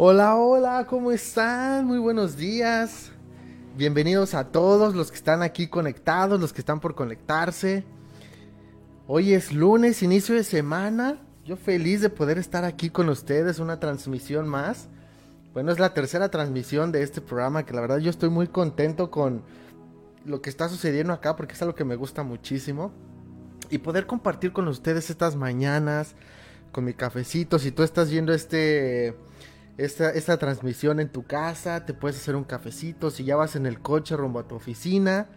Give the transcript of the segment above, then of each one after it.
Hola, hola, ¿cómo están? Muy buenos días. Bienvenidos a todos los que están aquí conectados, los que están por conectarse. Hoy es lunes, inicio de semana. Yo feliz de poder estar aquí con ustedes, una transmisión más. Bueno, es la tercera transmisión de este programa que la verdad yo estoy muy contento con lo que está sucediendo acá porque es algo que me gusta muchísimo. Y poder compartir con ustedes estas mañanas con mi cafecito. Si tú estás viendo este esta, transmisión en tu casa, te puedes hacer un cafecito, si ya vas en el coche rumbo a tu oficina,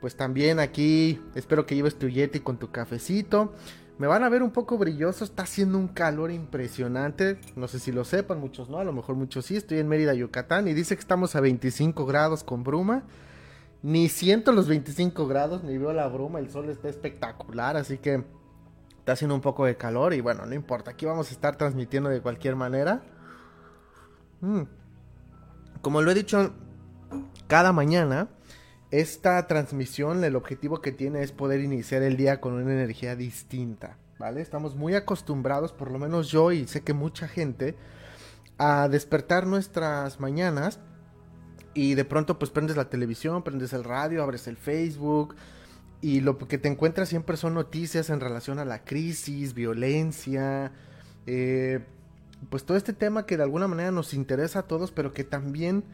pues también aquí espero que lleves tu Yeti con tu cafecito. Me van a ver un poco brilloso, está haciendo un calor impresionante, no sé si lo sepan, muchos no, a lo mejor muchos sí, estoy en Mérida, Yucatán y dice que estamos a 25 grados con bruma. Ni siento los 25 grados, ni veo la bruma, el sol está espectacular, así que está haciendo un poco de calor y bueno, no importa, aquí vamos a estar transmitiendo de cualquier manera. Mm. Como lo he dicho cada mañana, esta transmisión, el objetivo que tiene es poder iniciar el día con una energía distinta, ¿vale? Estamos muy acostumbrados, por lo menos yo y sé que mucha gente, a despertar nuestras mañanas y de pronto pues prendes la televisión, prendes el radio, abres el Facebook y lo que te encuentras siempre son noticias en relación a la crisis, violencia, eh, pues todo este tema que de alguna manera nos interesa a todos, pero que también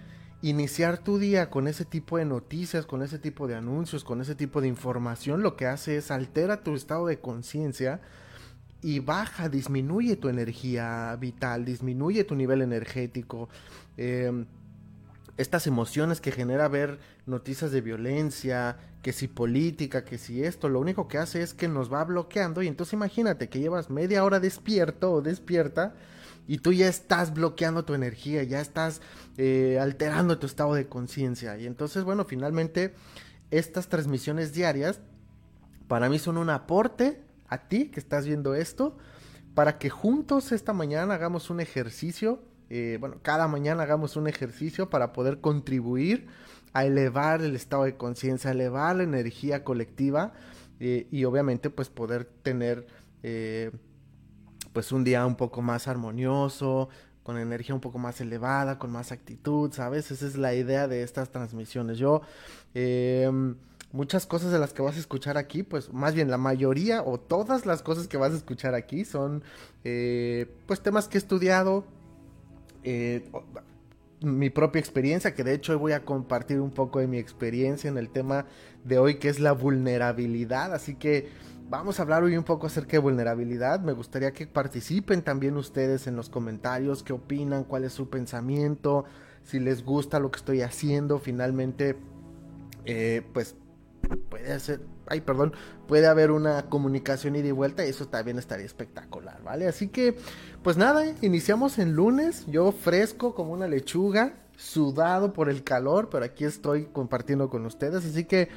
iniciar tu día con ese tipo de noticias, con ese tipo de anuncios, con ese tipo de información, lo que hace es altera tu estado de conciencia y baja, disminuye tu energía vital, disminuye tu nivel energético. Em, estas emociones que genera ver noticias de violencia, que si política, que si esto, lo único que hace es que nos va bloqueando y entonces imagínate que llevas media hora despierto o despierta y tú ya estás bloqueando tu energía, ya estás eh, alterando tu estado de conciencia. Y entonces, bueno, finalmente estas transmisiones diarias para mí son un aporte a ti que estás viendo esto, para que juntos esta mañana hagamos un ejercicio, eh, bueno, cada mañana hagamos un ejercicio para poder contribuir a elevar el estado de conciencia, elevar la energía colectiva eh, y obviamente pues poder tener pues un día un poco más armonioso, con energía un poco más elevada, con más actitud, ¿sabes? Esa es la idea de estas transmisiones. Yo, em, muchas cosas de las que vas a escuchar aquí, pues más bien la mayoría o todas las cosas que vas a escuchar aquí son, eh, pues temas que he estudiado, eh, mi propia experiencia, que de hecho hoy voy a compartir un poco de mi experiencia en el tema de hoy, que es la vulnerabilidad, así que Vamos a hablar hoy un poco acerca de vulnerabilidad. Me gustaría que participen también ustedes en los comentarios, qué opinan, cuál es su pensamiento, si les gusta lo que estoy haciendo. Finalmente, eh, pues puede ser, ay, perdón, puede haber una comunicación ida y vuelta y eso también estaría espectacular, ¿vale? Así que, pues nada, iniciamos en lunes, yo fresco como una lechuga, sudado por el calor, pero aquí estoy compartiendo con ustedes, así que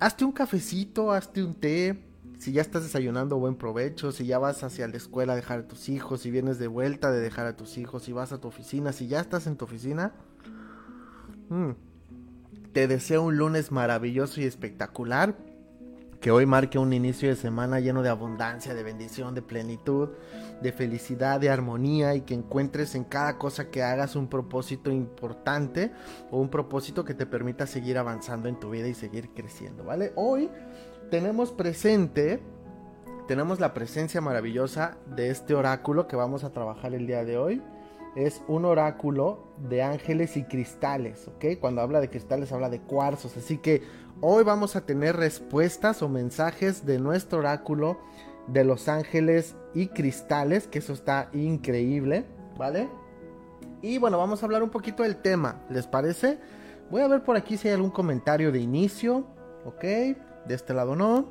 hazte un cafecito, hazte un té, si ya estás desayunando, buen provecho. Si ya vas hacia la escuela a dejar a tus hijos, si vienes de vuelta de dejar a tus hijos, si vas a tu oficina, si ya estás en tu oficina. Mm, te deseo un lunes maravilloso y espectacular. Que hoy marque un inicio de semana lleno de abundancia, de bendición, de plenitud, de felicidad, de armonía y que encuentres en cada cosa que hagas un propósito importante o un propósito que te permita seguir avanzando en tu vida y seguir creciendo, ¿vale? Hoy tenemos presente, tenemos la presencia maravillosa de este oráculo que vamos a trabajar el día de hoy. Es un oráculo de ángeles y cristales, ¿ok? Cuando habla de cristales habla de cuarzos, así que hoy vamos a tener respuestas o mensajes de nuestro oráculo de los ángeles y cristales, que eso está increíble, ¿vale? Y bueno, vamos a hablar un poquito del tema, ¿les parece? Voy a ver por aquí si hay algún comentario de inicio, ¿ok? De este lado no.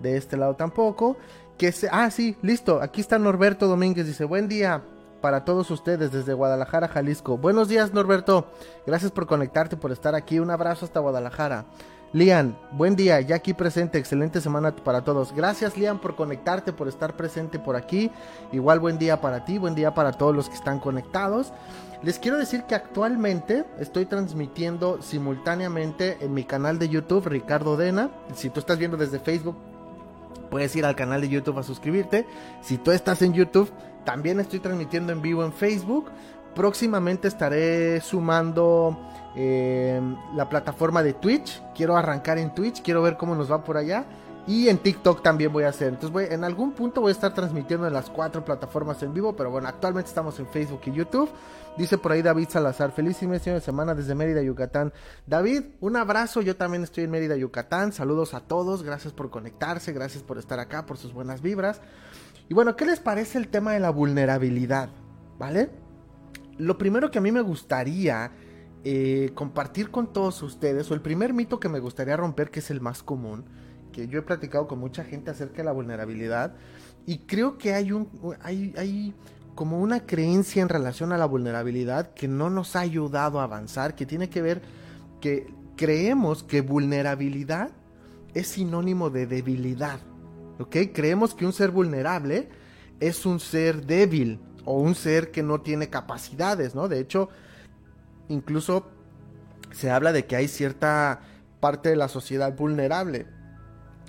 De este lado tampoco. Que se... Ah, sí, listo. Aquí está Norberto Domínguez. Dice, buen día para todos ustedes desde Guadalajara, Jalisco. Buenos días, Norberto. Gracias por conectarte, por estar aquí. Un abrazo hasta Guadalajara. Lian, buen día, ya aquí presente, excelente semana para todos. Gracias Lian por conectarte, por estar presente por aquí. Igual buen día para ti, buen día para todos los que están conectados. Les quiero decir que actualmente estoy transmitiendo simultáneamente en mi canal de YouTube, Ricardo Dena. Si tú estás viendo desde Facebook, puedes ir al canal de YouTube a suscribirte. Si tú estás en YouTube, también estoy transmitiendo en vivo en Facebook. Próximamente estaré sumando eh, la plataforma de Twitch. Quiero arrancar en Twitch, quiero ver cómo nos va por allá. Y en TikTok también voy a hacer. Entonces voy, en algún punto voy a estar transmitiendo en las cuatro plataformas en vivo. Pero bueno, actualmente estamos en Facebook y YouTube. Dice por ahí David Salazar. Feliz inicio de semana desde Mérida, Yucatán. David, un abrazo. Yo también estoy en Mérida, Yucatán. Saludos a todos. Gracias por conectarse. Gracias por estar acá, por sus buenas vibras. Y bueno, ¿qué les parece el tema de la vulnerabilidad? ¿Vale? Lo primero que a mí me gustaría eh, compartir con todos ustedes, o el primer mito que me gustaría romper, que es el más común, que yo he platicado con mucha gente acerca de la vulnerabilidad y creo que hay un hay, hay como una creencia en relación a la vulnerabilidad que no nos ha ayudado a avanzar, que tiene que ver que creemos que vulnerabilidad es sinónimo de debilidad. ¿Ok? Creemos que un ser vulnerable es un ser débil o un ser que no tiene capacidades, ¿no? De hecho, incluso se habla de que hay cierta parte de la sociedad vulnerable.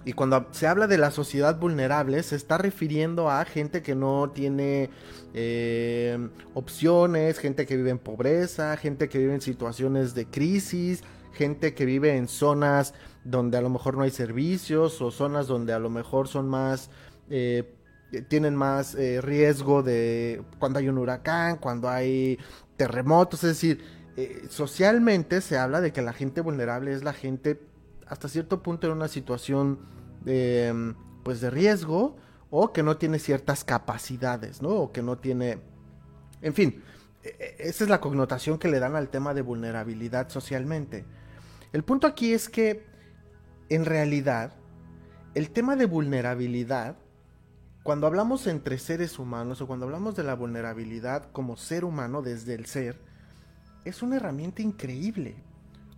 Y cuando se habla de la sociedad vulnerable, se está refiriendo a gente que no tiene eh, opciones, gente que vive en pobreza, gente que vive en situaciones de crisis, gente que vive en zonas donde a lo mejor no hay servicios o zonas donde a lo mejor son más... Eh, tienen más eh, riesgo de cuando hay un huracán, cuando hay terremotos, es decir, socialmente se habla de que la gente vulnerable es la gente hasta cierto punto en una situación de, pues de riesgo o que no tiene ciertas capacidades, ¿no? O que no tiene, en fin, e, e, esa es la connotación que le dan al tema de vulnerabilidad socialmente. El punto aquí es que, en realidad, el tema de vulnerabilidad, cuando hablamos entre seres humanos o cuando hablamos de la vulnerabilidad como ser humano desde el ser, es una herramienta increíble.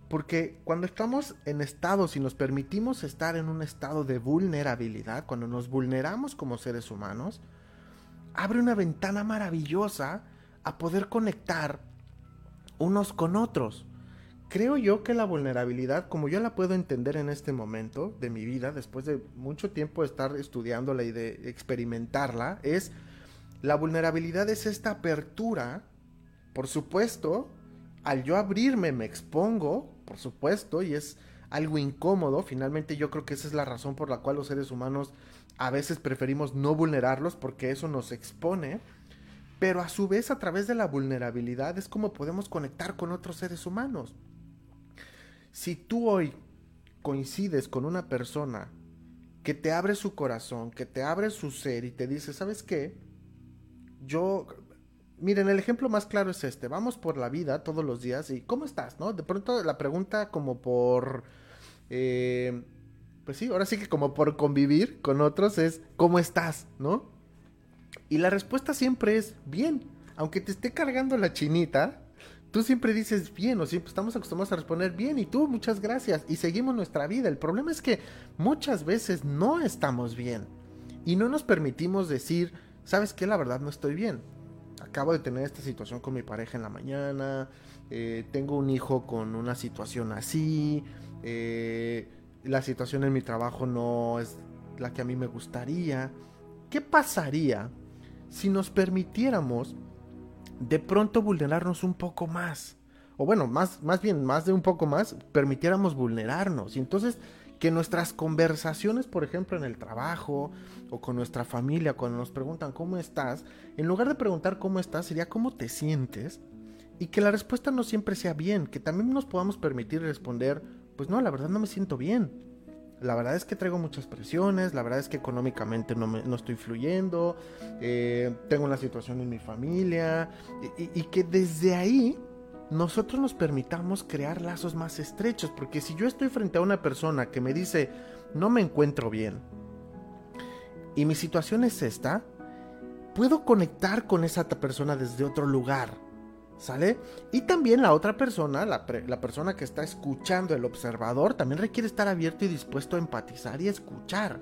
Porque cuando estamos en estados y nos permitimos estar en un estado de vulnerabilidad, cuando nos vulneramos como seres humanos, abre una ventana maravillosa a poder conectar unos con otros. Creo yo que la vulnerabilidad, como yo la puedo entender en este momento de mi vida, después de mucho tiempo de estar estudiándola y de experimentarla, es la vulnerabilidad es esta apertura, por supuesto, al yo abrirme me expongo, por supuesto, y es algo incómodo. Finalmente yo creo que esa es la razón por la cual los seres humanos a veces preferimos no vulnerarlos porque eso nos expone. Pero a su vez a través de la vulnerabilidad es como podemos conectar con otros seres humanos. Si tú hoy coincides con una persona que te abre su corazón, que te abre su ser y te dice, ¿sabes qué? Yo Miren, el ejemplo más claro es este. Vamos por la vida todos los días y ¿cómo estás? ¿No? De pronto la pregunta como por... Eh, pues sí, ahora sí que como por convivir con otros es ¿cómo estás? ¿No? Y la respuesta siempre es bien. Aunque te esté cargando la chinita, tú siempre dices bien o siempre estamos acostumbrados a responder bien y tú muchas gracias y seguimos nuestra vida. El problema es que muchas veces no estamos bien y no nos permitimos decir, ¿sabes qué? La verdad no estoy bien acabo de tener esta situación con mi pareja en la mañana, eh, tengo un hijo con una situación así, eh, la situación en mi trabajo no es la que a mí me gustaría. ¿Qué pasaría si nos permitiéramos de pronto vulnerarnos un poco más? O bueno, más, más bien, más de un poco más, permitiéramos vulnerarnos. Y entonces que nuestras conversaciones, por ejemplo, en el trabajo o con nuestra familia, cuando nos preguntan cómo estás, en lugar de preguntar cómo estás, sería cómo te sientes y que la respuesta no siempre sea bien, que también nos podamos permitir responder, pues no, la verdad no me siento bien. La verdad es que traigo muchas presiones, la verdad es que económicamente no, me, no estoy fluyendo, eh, tengo una situación en mi familia y que desde ahí nosotros nos permitamos crear lazos más estrechos, porque si yo estoy frente a una persona que me dice, no me encuentro bien, y mi situación es esta, puedo conectar con esa persona desde otro lugar, ¿sale? Y también la otra persona, la, persona que está escuchando, el observador, también requiere estar abierto y dispuesto a empatizar y escuchar.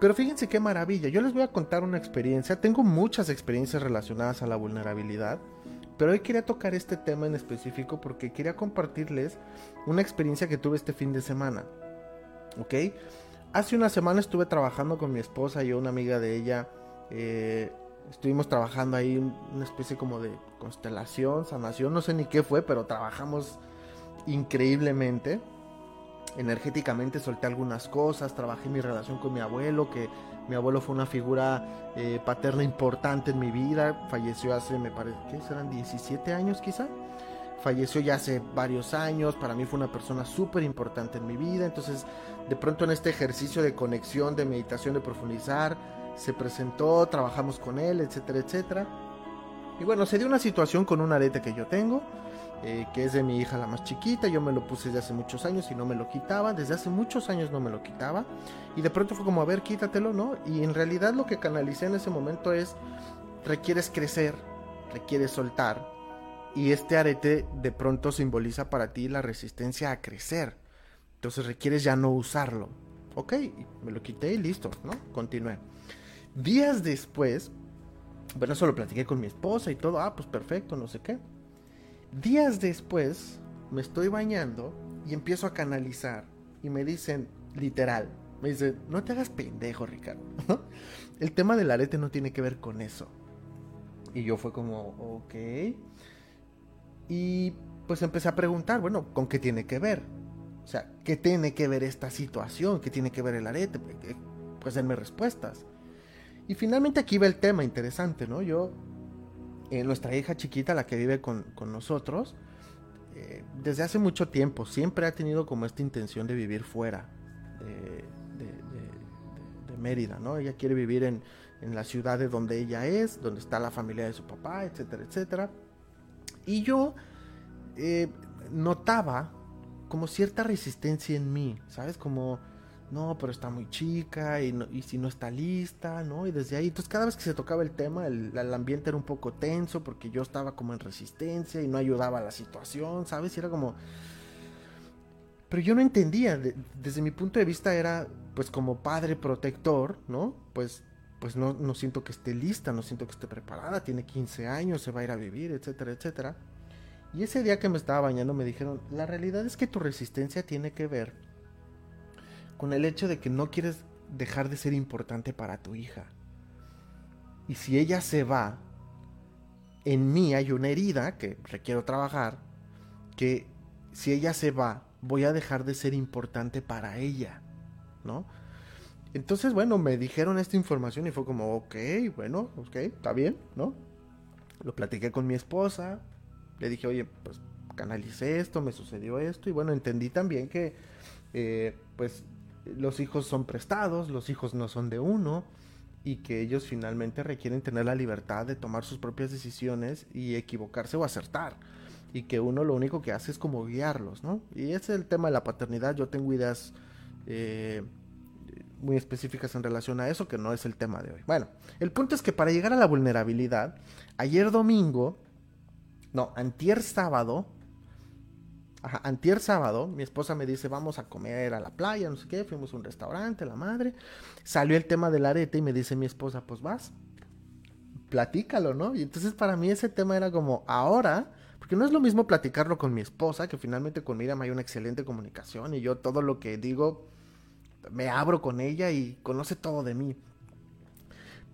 Pero fíjense qué maravilla, yo les voy a contar una experiencia, tengo muchas experiencias relacionadas a la vulnerabilidad, pero hoy quería tocar este tema en específico porque quería compartirles una experiencia que tuve este fin de semana. ¿Ok? Hace una semana estuve trabajando con mi esposa y una amiga de ella. Eh, Estuvimos trabajando ahí una especie como de constelación, sanación, no sé ni qué fue, pero trabajamos increíblemente. Energéticamente solté algunas cosas, trabajé mi relación con mi abuelo, que mi abuelo fue una figura eh, paterna importante en mi vida, falleció hace, me parece, ¿qué serán? 17 años quizá. Falleció ya hace varios años, para mí fue una persona súper importante en mi vida, entonces de pronto en este ejercicio de conexión, de meditación, de profundizar, se presentó, trabajamos con él, etcétera, etcétera. Y bueno, se dio una situación con un arete que yo tengo, eh, que es de mi hija la más chiquita, yo me lo puse desde hace muchos años y no me lo quitaba, desde hace muchos años no me lo quitaba, y de pronto fue como, a ver, quítatelo, ¿no? Y en realidad lo que canalicé en ese momento es, requieres crecer, requieres soltar, y este arete de pronto simboliza para ti la resistencia a crecer, entonces requieres ya no usarlo, ok, me lo quité y listo, ¿no? Continué. Días después, bueno, eso lo platiqué con mi esposa y todo, ah, pues perfecto, no sé qué. Días después me estoy bañando y empiezo a canalizar y me dicen, literal, me dicen, no te hagas pendejo, Ricardo. El tema del arete no tiene que ver con eso. Y yo fue como, ok. Y pues empecé a preguntar, bueno, ¿con qué tiene que ver? O sea, ¿qué tiene que ver esta situación? ¿Qué tiene que ver el arete? Pues denme respuestas. Y finalmente aquí va el tema interesante, ¿no? Yo eh, nuestra hija chiquita, la que vive con, nosotros, eh, desde hace mucho tiempo siempre ha tenido como esta intención de vivir fuera de, Mérida, ¿no? Ella quiere vivir en, la ciudad de donde ella es, donde está la familia de su papá, etcétera, etcétera. Y yo eh, notaba como cierta resistencia en mí, ¿sabes? Como no, pero está muy chica y, y, si no está lista, ¿no? Y desde ahí, entonces cada vez que se tocaba el tema, el, ambiente era un poco tenso porque yo estaba como en resistencia y no ayudaba a la situación, ¿sabes? Y era como... Pero yo no entendía, desde mi punto de vista era, pues como padre protector, ¿no? Pues, pues no, no siento que esté lista, no siento que esté preparada, tiene 15 años, se va a ir a vivir, etcétera, etcétera. Y ese día que me estaba bañando me dijeron, la realidad es que tu resistencia tiene que ver con el hecho de que no quieres dejar de ser importante para tu hija. Y si ella se va, en mí hay una herida que requiero trabajar, que si ella se va, voy a dejar de ser importante para ella, ¿no? Entonces, bueno, me dijeron esta información y fue como, ok, bueno, ok, está bien, ¿no? Lo platiqué con mi esposa, le dije, oye, pues canalicé esto, me sucedió esto, y bueno, entendí también que, eh, pues, los hijos son prestados, los hijos no son de uno y que ellos finalmente requieren tener la libertad de tomar sus propias decisiones y equivocarse o acertar y que uno lo único que hace es como guiarlos, ¿no? Y ese es el tema de la paternidad, yo tengo ideas eh, muy específicas en relación a eso que no es el tema de hoy. Bueno, el punto es que para llegar a la vulnerabilidad, ayer domingo, no, antier sábado, Antier sábado, mi esposa me dice, vamos a comer a la playa, no sé qué, fuimos a un restaurante, la madre. Salió el tema del arete y me dice mi esposa, pues vas, platícalo, ¿no? Y entonces para mí ese tema era como, ahora, porque no es lo mismo platicarlo con mi esposa, que finalmente con Miriam hay una excelente comunicación y yo todo lo que digo, me abro con ella y conoce todo de mí.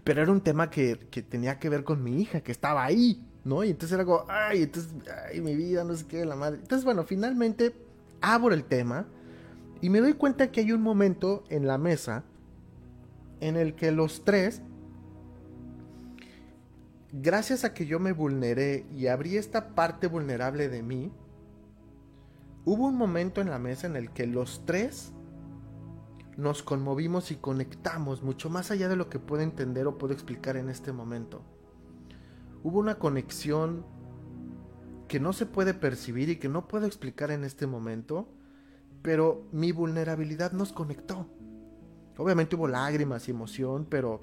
Pero era un tema que, que tenía que ver con mi hija, que estaba ahí, ¿no? Y entonces era como, ay, entonces, ay, mi vida, no sé qué, la madre. Entonces, bueno, finalmente abro el tema y me doy cuenta que hay un momento en la mesa en el que los tres, gracias a que yo me vulneré y abrí esta parte vulnerable de mí, hubo un momento en la mesa en el que los tres nos conmovimos y conectamos mucho más allá de lo que puedo entender o puedo explicar en este momento hubo una conexión que no se puede percibir y que no puedo explicar en este momento, pero mi vulnerabilidad nos conectó. Obviamente hubo lágrimas y emoción, pero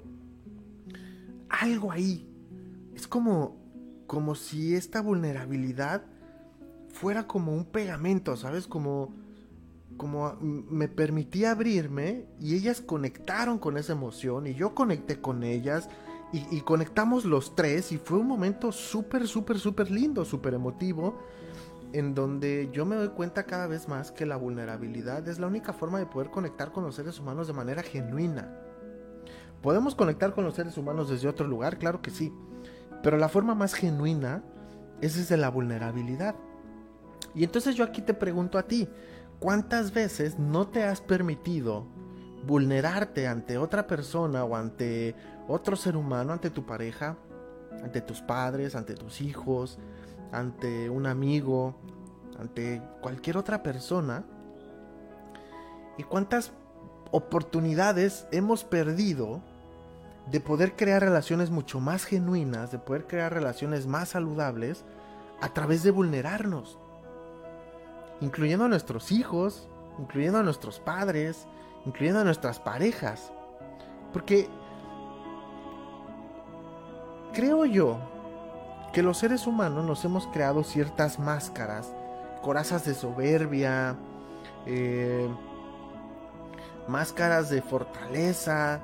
algo ahí. Es como como si esta vulnerabilidad fuera como un pegamento, ¿sabes? Como como me permitía abrirme y ellas conectaron con esa emoción y yo conecté con ellas y, conectamos los tres y fue un momento súper, súper, súper lindo, súper emotivo, en donde yo me doy cuenta cada vez más que la vulnerabilidad es la única forma de poder conectar con los seres humanos de manera genuina. ¿Podemos conectar con los seres humanos desde otro lugar? Claro que sí. Pero la forma más genuina es desde la vulnerabilidad. Y entonces yo aquí te pregunto a ti, ¿cuántas veces no te has permitido vulnerarte ante otra persona o ante otro ser humano, ante tu pareja, ante tus padres, ante tus hijos, ante un amigo, ante cualquier otra persona? ¿Y cuántas oportunidades hemos perdido de poder crear relaciones mucho más genuinas, de poder crear relaciones más saludables a través de vulnerarnos? Incluyendo a nuestros hijos, incluyendo a nuestros padres, incluyendo a nuestras parejas. Porque creo yo que los seres humanos nos hemos creado ciertas máscaras, corazas de soberbia, eh, máscaras de fortaleza,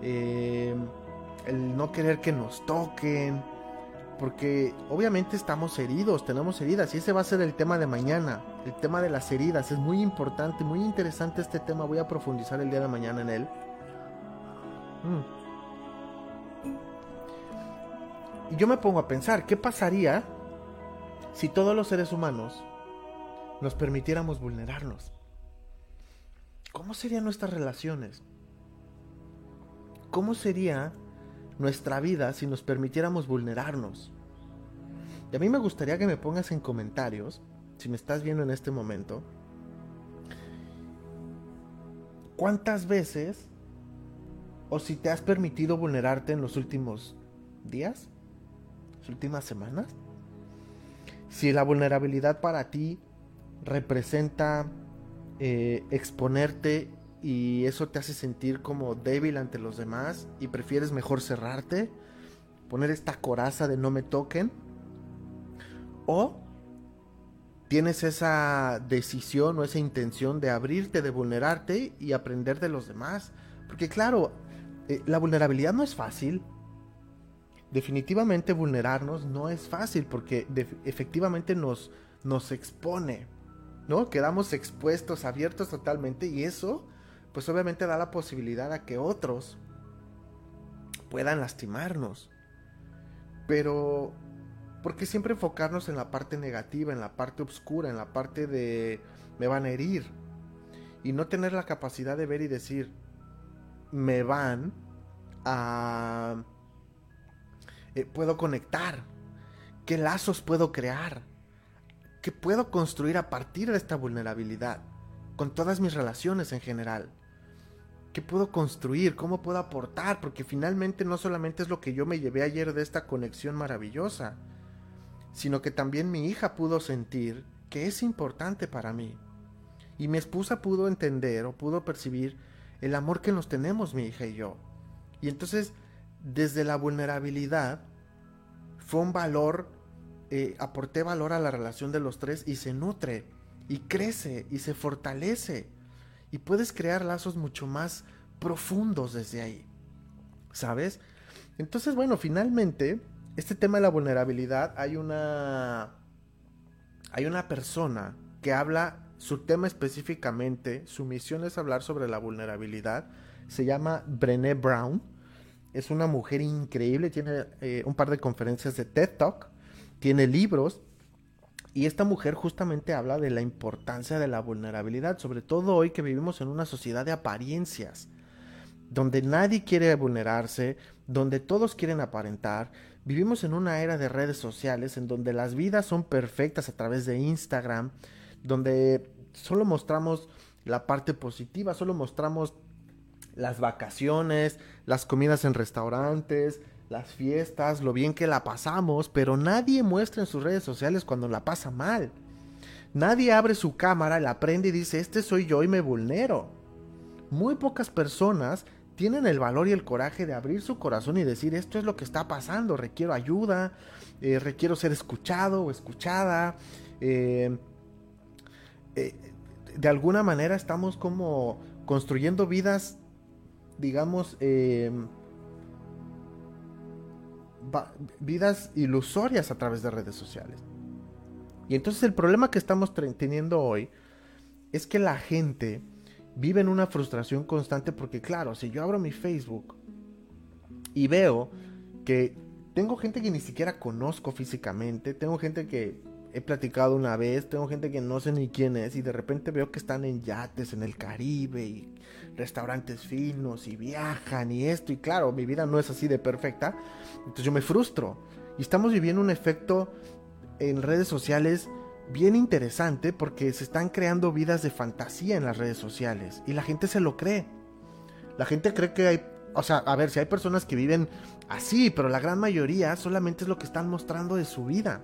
eh, el no querer que nos toquen, porque obviamente estamos heridos, tenemos heridas y ese va a ser el tema de mañana, el tema de las heridas, es muy importante, muy interesante este tema, voy a profundizar el día de mañana en él. Mm. Y yo me pongo a pensar, ¿qué pasaría si todos los seres humanos nos permitiéramos vulnerarnos? ¿Cómo serían nuestras relaciones? ¿Cómo sería nuestra vida si nos permitiéramos vulnerarnos? Y a mí me gustaría que me pongas en comentarios, si me estás viendo en este momento, cuántas veces o si te has permitido vulnerarte en los últimos días, últimas semanas? Si la vulnerabilidad para ti representa eh, exponerte y eso te hace sentir como débil ante los demás y prefieres mejor cerrarte, poner esta coraza de no me toquen, o tienes esa decisión o esa intención de abrirte, de vulnerarte y aprender de los demás. Porque claro, eh, la vulnerabilidad no es fácil, definitivamente vulnerarnos no es fácil porque efectivamente nos, nos expone, ¿no? Quedamos expuestos, abiertos totalmente y eso pues obviamente da la posibilidad a que otros puedan lastimarnos. Pero, ¿por qué siempre enfocarnos en la parte negativa, en la parte oscura, en la parte de me van a herir? Y no tener la capacidad de ver y decir, me van a eh, puedo conectar, qué lazos puedo crear, qué puedo construir a partir de esta vulnerabilidad, con todas mis relaciones en general. ¿Qué puedo construir? ¿Cómo puedo aportar? Porque finalmente no solamente es lo que yo me llevé ayer de esta conexión maravillosa, sino que también mi hija pudo sentir que es importante para mí. Y mi esposa pudo entender o pudo percibir el amor que nos tenemos mi hija y yo. Y entonces desde la vulnerabilidad fue un valor, eh, aporté valor a la relación de los tres y se nutre y crece y se fortalece y puedes crear lazos mucho más profundos desde ahí, ¿sabes? Entonces, bueno, finalmente, este tema de la vulnerabilidad, hay una, hay una persona que habla, su tema específicamente, su misión es hablar sobre la vulnerabilidad, se llama Brené Brown, es una mujer increíble, tiene eh, un par de conferencias de TED Talk, tiene libros y esta mujer justamente habla de la importancia de la vulnerabilidad, sobre todo hoy que vivimos en una sociedad de apariencias, donde nadie quiere vulnerarse, donde todos quieren aparentar. Vivimos en una era de redes sociales en donde las vidas son perfectas a través de Instagram, donde solo mostramos la parte positiva, solo mostramos las vacaciones, las comidas en restaurantes, las fiestas, lo bien que la pasamos, pero nadie muestra en sus redes sociales cuando la pasa mal. Nadie abre su cámara, la prende y dice, este soy yo y me vulnero. Muy pocas personas tienen el valor y el coraje de abrir su corazón y decir, esto es lo que está pasando, requiero ayuda, eh, requiero ser escuchado o escuchada. Eh, eh, de alguna manera estamos como construyendo vidas digamos, em, vidas ilusorias a través de redes sociales. Y entonces el problema que estamos teniendo hoy es que la gente vive en una frustración constante porque claro, si yo abro mi Facebook y veo que tengo gente que ni siquiera conozco físicamente, tengo gente que he platicado una vez, tengo gente que no sé ni quién es y de repente veo que están en yates en el Caribe y restaurantes finos y viajan y esto y claro, mi vida no es así de perfecta, entonces yo me frustro. Y estamos viviendo un efecto en redes sociales bien interesante porque se están creando vidas de fantasía en las redes sociales y la gente se lo cree. La gente cree que hay, o sea, a ver, si hay personas que viven así, pero la gran mayoría solamente es lo que están mostrando de su vida.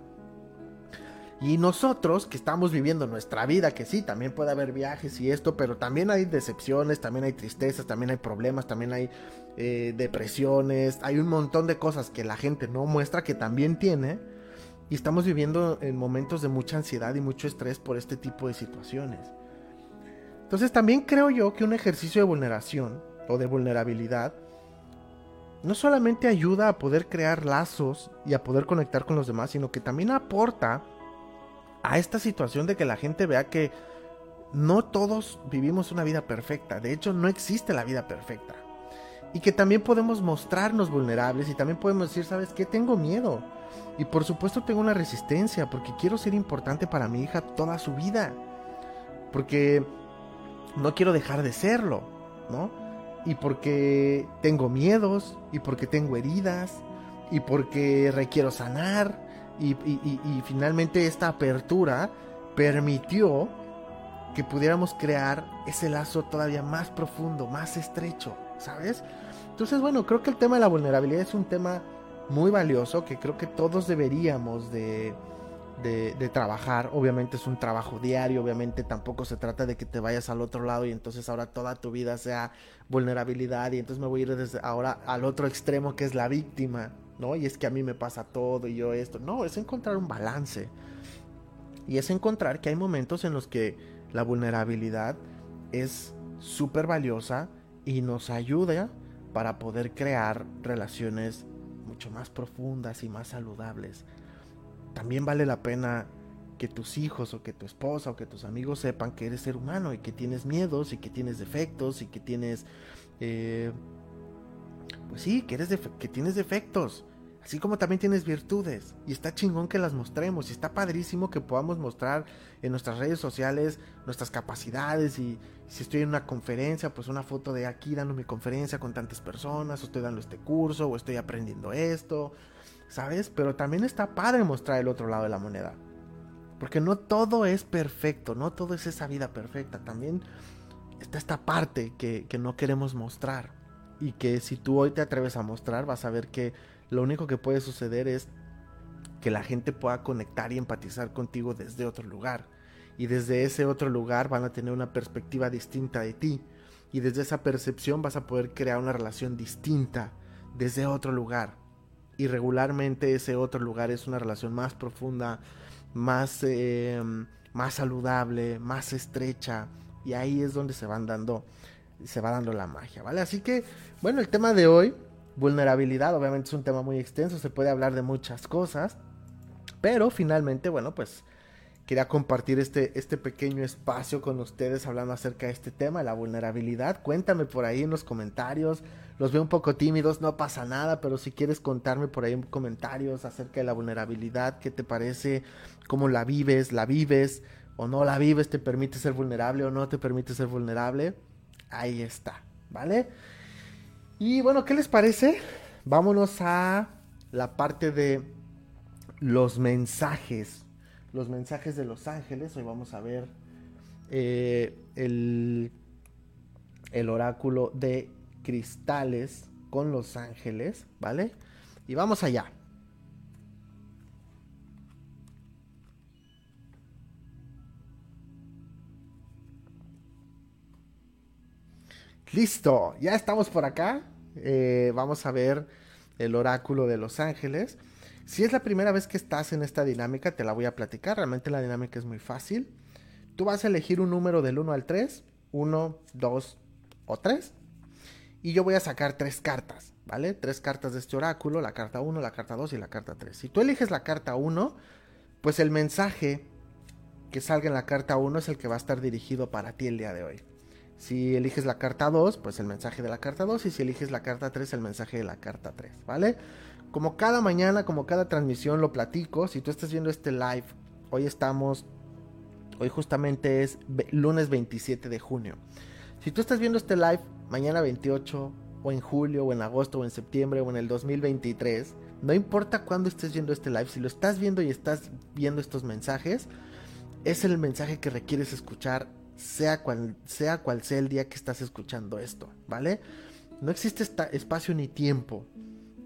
Y nosotros que estamos viviendo nuestra vida, que sí, también puede haber viajes y esto, pero también hay decepciones, también hay tristezas, también hay problemas, también hay eh, depresiones, hay un montón de cosas que la gente no muestra que también tiene. Y estamos viviendo en momentos de mucha ansiedad y mucho estrés por este tipo de situaciones. Entonces también creo yo que un ejercicio de vulneración o de vulnerabilidad no solamente ayuda a poder crear lazos y a poder conectar con los demás, sino que también aporta a esta situación de que la gente vea que no todos vivimos una vida perfecta. De hecho, no existe la vida perfecta. Y que también podemos mostrarnos vulnerables y también podemos decir, ¿sabes qué? Tengo miedo. Y por supuesto tengo una resistencia porque quiero ser importante para mi hija toda su vida. Porque no quiero dejar de serlo, ¿no? Y porque tengo miedos y porque tengo heridas y porque requiero sanar y, finalmente esta apertura permitió que pudiéramos crear ese lazo todavía más profundo, más estrecho, ¿sabes? Entonces, bueno, creo que el tema de la vulnerabilidad es un tema muy valioso que creo que todos deberíamos de, de, trabajar. Obviamente es un trabajo diario, obviamente tampoco se trata de que te vayas al otro lado y entonces ahora toda tu vida sea vulnerabilidad y entonces me voy a ir desde ahora al otro extremo que es la víctima. ¿no? Y es que a mí me pasa todo y yo esto. No, es encontrar un balance. Y es encontrar que hay momentos en los que la vulnerabilidad es súper valiosa y nos ayuda para poder crear relaciones mucho más profundas y más saludables. También vale la pena que tus hijos o que tu esposa o que tus amigos sepan que eres ser humano y que tienes miedos y que tienes defectos y que tienes eh, pues sí, que, eres que tienes defectos. Así como también tienes virtudes. Y está chingón que las mostremos. Y está padrísimo que podamos mostrar en nuestras redes sociales nuestras capacidades. Y si estoy en una conferencia, pues una foto de aquí dando mi conferencia con tantas personas. O estoy dando este curso. O estoy aprendiendo esto. ¿Sabes? Pero también está padre mostrar el otro lado de la moneda. Porque no todo es perfecto. No todo es esa vida perfecta. También está esta parte que, que no queremos mostrar y que si tú hoy te atreves a mostrar vas a ver que lo único que puede suceder es que la gente pueda conectar y empatizar contigo desde otro lugar y desde ese otro lugar van a tener una perspectiva distinta de ti. Y desde esa percepción vas a poder crear una relación distinta desde otro lugar. Y regularmente ese otro lugar es una relación más profunda más eh, más saludable más estrecha. Y ahí es donde se van dando se va dando la magia, ¿vale? Así que, bueno, el tema de hoy, vulnerabilidad, obviamente es un tema muy extenso, se puede hablar de muchas cosas, pero finalmente, bueno, pues quería compartir este, este pequeño espacio con ustedes hablando acerca de este tema, la vulnerabilidad. Cuéntame por ahí en los comentarios, los veo un poco tímidos, no pasa nada, pero si quieres contarme por ahí en comentarios acerca de la vulnerabilidad, qué te parece, cómo la vives, la vives o no la vives, te permite ser vulnerable o no te permite ser vulnerable Ahí está, ¿vale? Y bueno, ¿qué les parece? Vámonos a la parte de los mensajes. Los mensajes de los ángeles. Hoy vamos a ver eh, el, el oráculo de cristales con los ángeles, ¿vale? Y vamos allá. Listo, ya estamos por acá. Eh, vamos a ver el oráculo de los ángeles. Si es la primera vez que estás en esta dinámica, te la voy a platicar. Realmente la dinámica es muy fácil. Tú vas a elegir un número del 1 al 3. 1, 2 o 3. Y yo voy a sacar tres cartas, ¿vale? Tres cartas de este oráculo, la carta 1, la carta 2 y la carta 3. Si tú eliges la carta 1, pues el mensaje que salga en la carta 1 es el que va a estar dirigido para ti el día de hoy. Si eliges la carta 2, pues el mensaje de la carta 2. Y si eliges la carta 3, el mensaje de la carta 3, ¿vale? Como cada mañana, como cada transmisión lo platico. Si tú estás viendo este live, hoy estamos, hoy justamente es lunes 27 de junio. Si tú estás viendo este live mañana 28, o en julio, o en agosto, o en septiembre, o en el 2023, no importa cuándo estés viendo este live, si lo estás viendo y estás viendo estos mensajes, es el mensaje que requieres escuchar, sea cual sea, cual sea el día que estás escuchando esto, ¿vale? No existe espacio ni tiempo.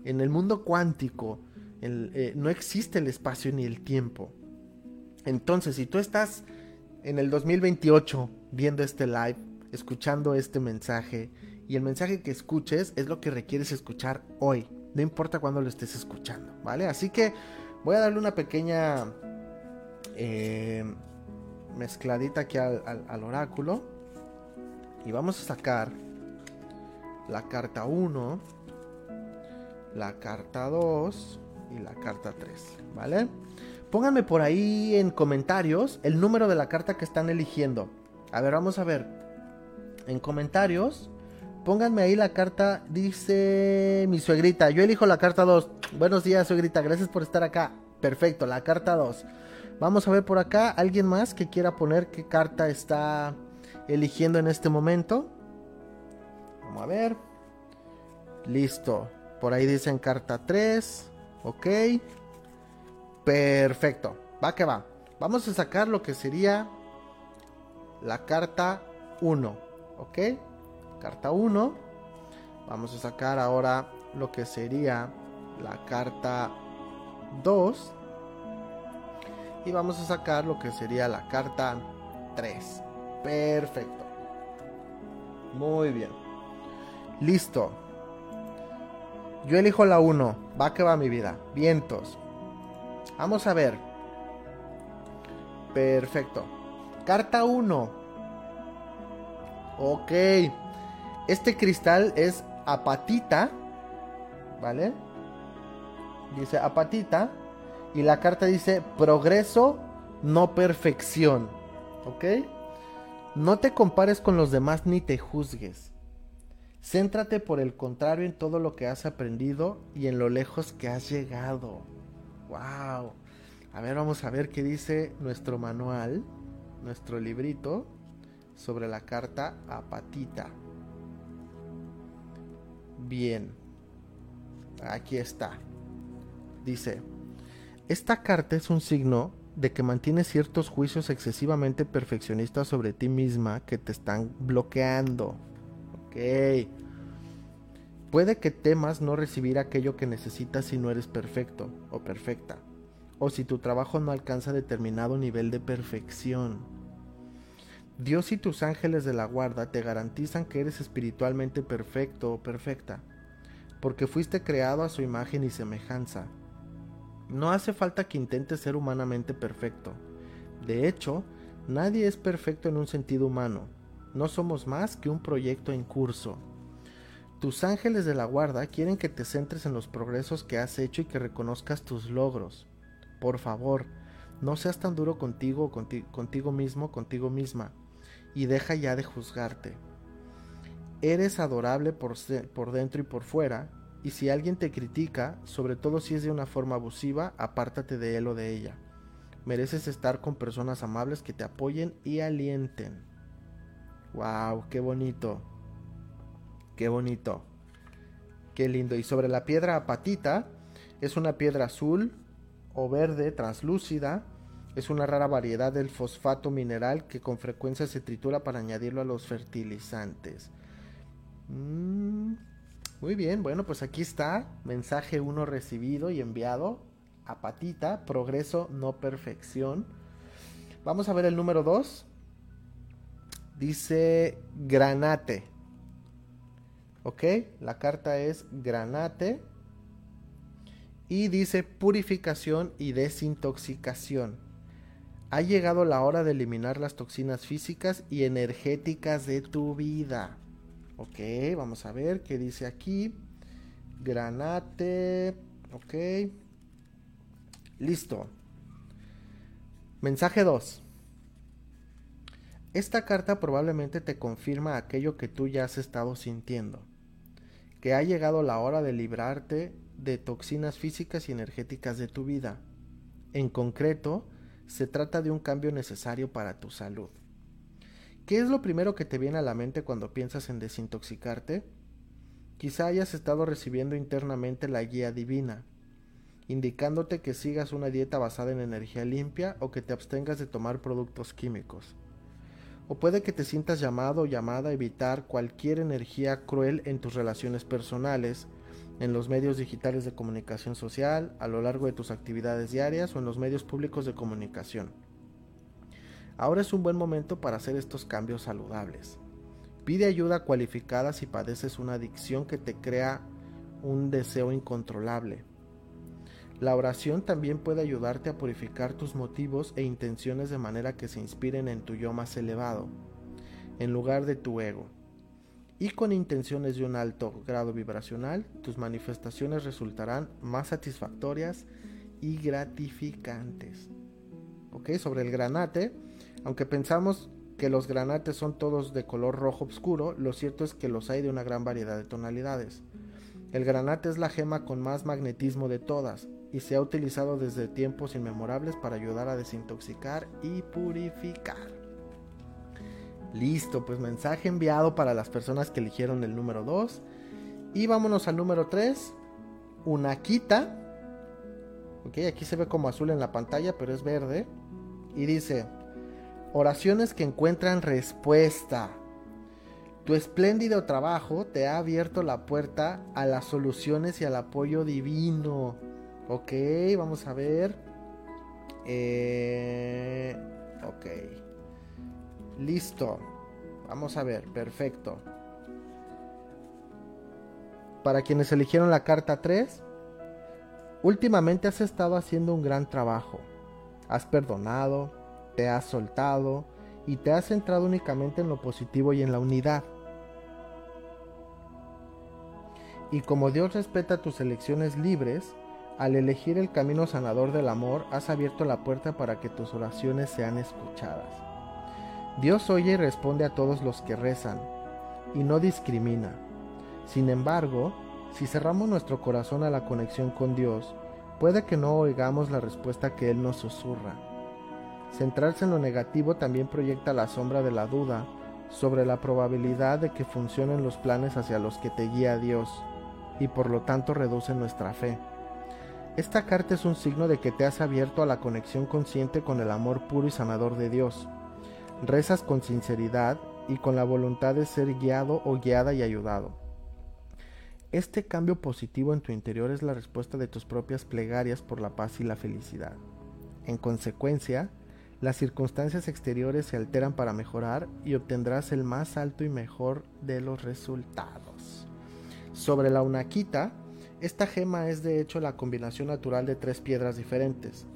En el mundo cuántico eh, no existe el espacio ni el tiempo. Entonces, si tú estás en el 2028 viendo este live, escuchando este mensaje, y el mensaje que escuches es lo que requieres escuchar hoy, no importa cuándo lo estés escuchando, ¿vale? Así que voy a darle una pequeña eh, mezcladita aquí al, al, oráculo. Y vamos a sacar la carta 1, la carta 2 y la carta 3, ¿vale? Pónganme por ahí en comentarios el número de la carta que están eligiendo. A ver, vamos a ver. En comentarios Pónganme ahí la carta, dice mi suegrita. Yo elijo la carta 2. Buenos días, suegrita. Gracias por estar acá. Perfecto, la carta 2. Vamos a ver por acá. ¿Alguien más que quiera poner qué carta está eligiendo en este momento? Vamos a ver. Listo. Por ahí dicen carta 3. Ok. Perfecto. Va que va. Vamos a sacar lo que sería la carta 1. ¿Ok? carta 1. Vamos a sacar ahora lo que sería la carta 2. Y vamos a sacar lo que sería la carta 3. Perfecto. Muy bien. Listo. Yo elijo la 1. Va que va mi vida. Vientos. Vamos a ver. Perfecto. Carta 1. Ok. Este cristal es apatita, ¿vale? Dice apatita. Y la carta dice progreso, no perfección. ¿Ok? No te compares con los demás ni te juzgues. Céntrate por el contrario en todo lo que has aprendido y en lo lejos que has llegado. ¡Wow! A ver, vamos a ver qué dice nuestro manual, nuestro librito sobre la carta apatita. Bien. Aquí está. Dice, esta carta es un signo de que mantienes ciertos juicios excesivamente perfeccionistas sobre ti misma que te están bloqueando. Ok. Puede que temas no recibir aquello que necesitas si no eres perfecto o perfecta, o si tu trabajo no alcanza determinado nivel de perfección. Dios y tus ángeles de la guarda te garantizan que eres espiritualmente perfecto o perfecta, porque fuiste creado a su imagen y semejanza. No hace falta que intentes ser humanamente perfecto. De hecho, nadie es perfecto en un sentido humano. No somos más que un proyecto en curso. Tus ángeles de la guarda quieren que te centres en los progresos que has hecho y que reconozcas tus logros. Por favor, no seas tan duro contigo, contigo mismo, contigo misma y deja ya de juzgarte. Eres adorable por, por dentro y por fuera, y si alguien te critica, sobre todo si es de una forma abusiva, apártate de él o de ella. Mereces estar con personas amables que te apoyen y alienten. ¡Wow! ¡Qué bonito! ¡Qué bonito! ¡Qué lindo! Y sobre la piedra apatita, es una piedra azul o verde translúcida es una rara variedad del fosfato mineral que con frecuencia se tritura para añadirlo a los fertilizantes. Mm, muy bien, bueno, pues aquí está. Mensaje 1 recibido y enviado a Patita. Progreso, no perfección. Vamos a ver el número 2. Dice granate. Ok, la carta es granate. Y dice purificación y desintoxicación. Ha llegado la hora de eliminar las toxinas físicas y energéticas de tu vida. Ok, vamos a ver qué dice aquí. Granate. Ok. Listo. Mensaje 2. Esta carta probablemente te confirma aquello que tú ya has estado sintiendo, que ha llegado la hora de librarte de toxinas físicas y energéticas de tu vida. En concreto, se trata de un cambio necesario para tu salud. ¿Qué es lo primero que te viene a la mente cuando piensas en desintoxicarte? Quizá hayas estado recibiendo internamente la guía divina, indicándote que sigas una dieta basada en energía limpia o que te abstengas de tomar productos químicos. O puede que te sientas llamado o llamada a evitar cualquier energía cruel en tus relaciones personales, en los medios digitales de comunicación social, a lo largo de tus actividades diarias o en los medios públicos de comunicación. Ahora es un buen momento para hacer estos cambios saludables. Pide ayuda cualificada si padeces una adicción que te crea un deseo incontrolable. La oración también puede ayudarte a purificar tus motivos e intenciones de manera que se inspiren en tu yo más elevado, en lugar de tu ego. Y con intenciones de un alto grado vibracional, tus manifestaciones resultarán más satisfactorias y gratificantes. ¿Ok? Sobre el granate, aunque pensamos que los granates son todos de color rojo oscuro, lo cierto es que los hay de una gran variedad de tonalidades. El granate es la gema con más magnetismo de todas, y se ha utilizado desde tiempos inmemorables para ayudar a desintoxicar y purificar. Listo, pues mensaje enviado para las personas que eligieron el número 2. Y vámonos al número 3. Una quita. Ok, aquí se ve como azul en la pantalla, pero es verde. Y dice, oraciones que encuentran respuesta. Tu espléndido trabajo te ha abierto la puerta a las soluciones y al apoyo divino. Ok, vamos a ver. Eh, ok. Listo. Vamos a ver, perfecto. Para quienes eligieron la carta 3, últimamente has estado haciendo un gran trabajo. Has perdonado, te has soltado y te has centrado únicamente en lo positivo y en la unidad. Y como Dios respeta tus elecciones libres, al elegir el camino sanador del amor, has abierto la puerta para que tus oraciones sean escuchadas. Dios oye y responde a todos los que rezan, y no discrimina. Sin embargo, si cerramos nuestro corazón a la conexión con Dios, puede que no oigamos la respuesta que Él nos susurra. Centrarse en lo negativo también proyecta la sombra de la duda sobre la probabilidad de que funcionen los planes hacia los que te guía Dios, y por lo tanto reduce nuestra fe. Esta carta es un signo de que te has abierto a la conexión consciente con el amor puro y sanador de Dios. Rezas con sinceridad y con la voluntad de ser guiado o guiada y ayudado. Este cambio positivo en tu interior es la respuesta de tus propias plegarias por la paz y la felicidad. En consecuencia, las circunstancias exteriores se alteran para mejorar y obtendrás el más alto y mejor de los resultados. Sobre la unaquita, esta gema es de hecho la combinación natural de tres piedras diferentes,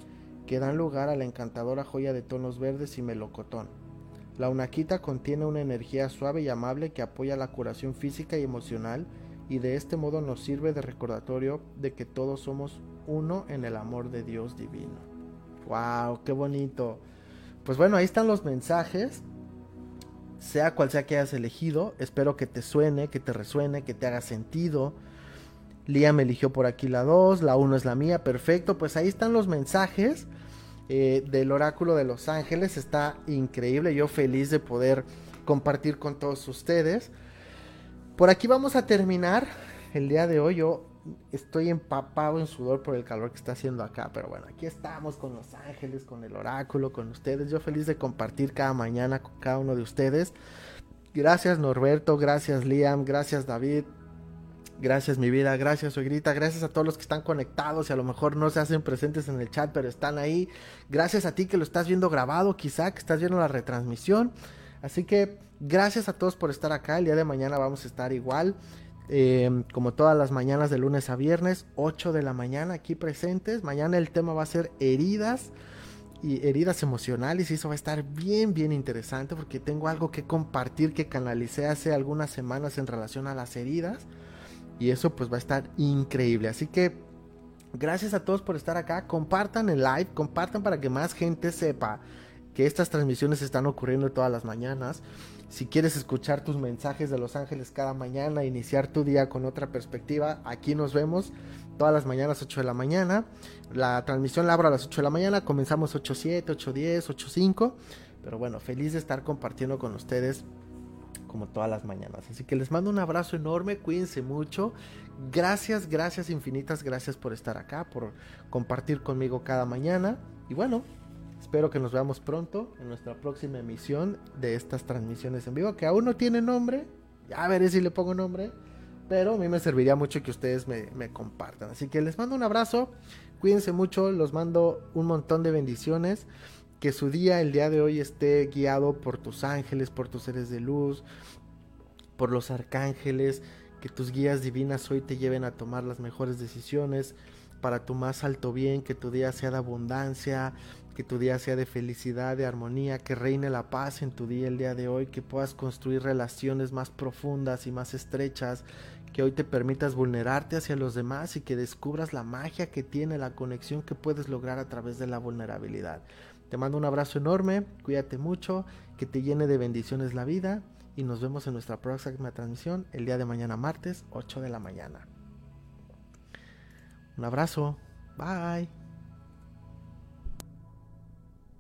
que dan lugar a la encantadora joya de tonos verdes y melocotón. La unaquita contiene una energía suave y amable que apoya la curación física y emocional y de este modo nos sirve de recordatorio de que todos somos uno en el amor de Dios divino. ¡Wow! ¡Qué bonito! Pues bueno, ahí están los mensajes. Sea cual sea que hayas elegido, espero que te suene, que te resuene, que te haga sentido Liam eligió por aquí la 2, la 1 es la mía, perfecto. Pues ahí están los mensajes eh, del oráculo de Los Ángeles. Está increíble, yo feliz de poder compartir con todos ustedes. Por aquí vamos a terminar el día de hoy. Yo estoy empapado en sudor por el calor que está haciendo acá, pero bueno, aquí estamos con Los Ángeles, con el oráculo, con ustedes. Yo feliz de compartir cada mañana con cada uno de ustedes. Gracias Norberto, gracias Liam, gracias David, Gracias mi vida, gracias suegrita, gracias a todos los que están conectados y a lo mejor no se hacen presentes en el chat, pero están ahí. Gracias a ti que lo estás viendo grabado, quizá que estás viendo la retransmisión. Así que gracias a todos por estar acá. El día de mañana vamos a estar igual, eh, como todas las mañanas de lunes a viernes, 8 de la mañana aquí presentes. Mañana el tema va a ser heridas y heridas emocionales y eso va a estar bien bien interesante porque tengo algo que compartir que canalicé hace algunas semanas en relación a las heridas y eso pues va a estar increíble. Así que gracias a todos por estar acá. Compartan el live, compartan para que más gente sepa que estas transmisiones están ocurriendo todas las mañanas. Si quieres escuchar tus mensajes de Los Ángeles cada mañana, iniciar tu día con otra perspectiva, aquí nos vemos todas las mañanas 8 de la mañana. La transmisión la abro a las 8 de la mañana, comenzamos 8.7, 8.10, 8.5. Pero bueno, feliz de estar compartiendo con ustedes como todas las mañanas. Así que les mando un abrazo enorme, cuídense mucho. Gracias, gracias infinitas, gracias por estar acá, por compartir conmigo cada mañana. Y bueno, espero que nos veamos pronto en nuestra próxima emisión de estas transmisiones en vivo, que aún no tiene nombre. Ya veré si le pongo nombre. Pero a mí me serviría mucho que ustedes me, me compartan. Así que les mando un abrazo. Cuídense mucho. Los mando un montón de bendiciones que su día, el día de hoy, esté guiado por tus ángeles, por tus seres de luz, por los arcángeles, que tus guías divinas hoy te lleven a tomar las mejores decisiones para tu más alto bien, que tu día sea de abundancia, que tu día sea de felicidad, de armonía, que reine la paz en tu día el día de hoy, que puedas construir relaciones más profundas y más estrechas, que hoy te permitas vulnerarte hacia los demás y que descubras la magia que tiene la conexión que puedes lograr a través de la vulnerabilidad. Te mando un abrazo enorme, cuídate mucho, que te llene de bendiciones la vida y nos vemos en nuestra próxima transmisión el día de mañana martes 8 de la mañana. Un abrazo, bye.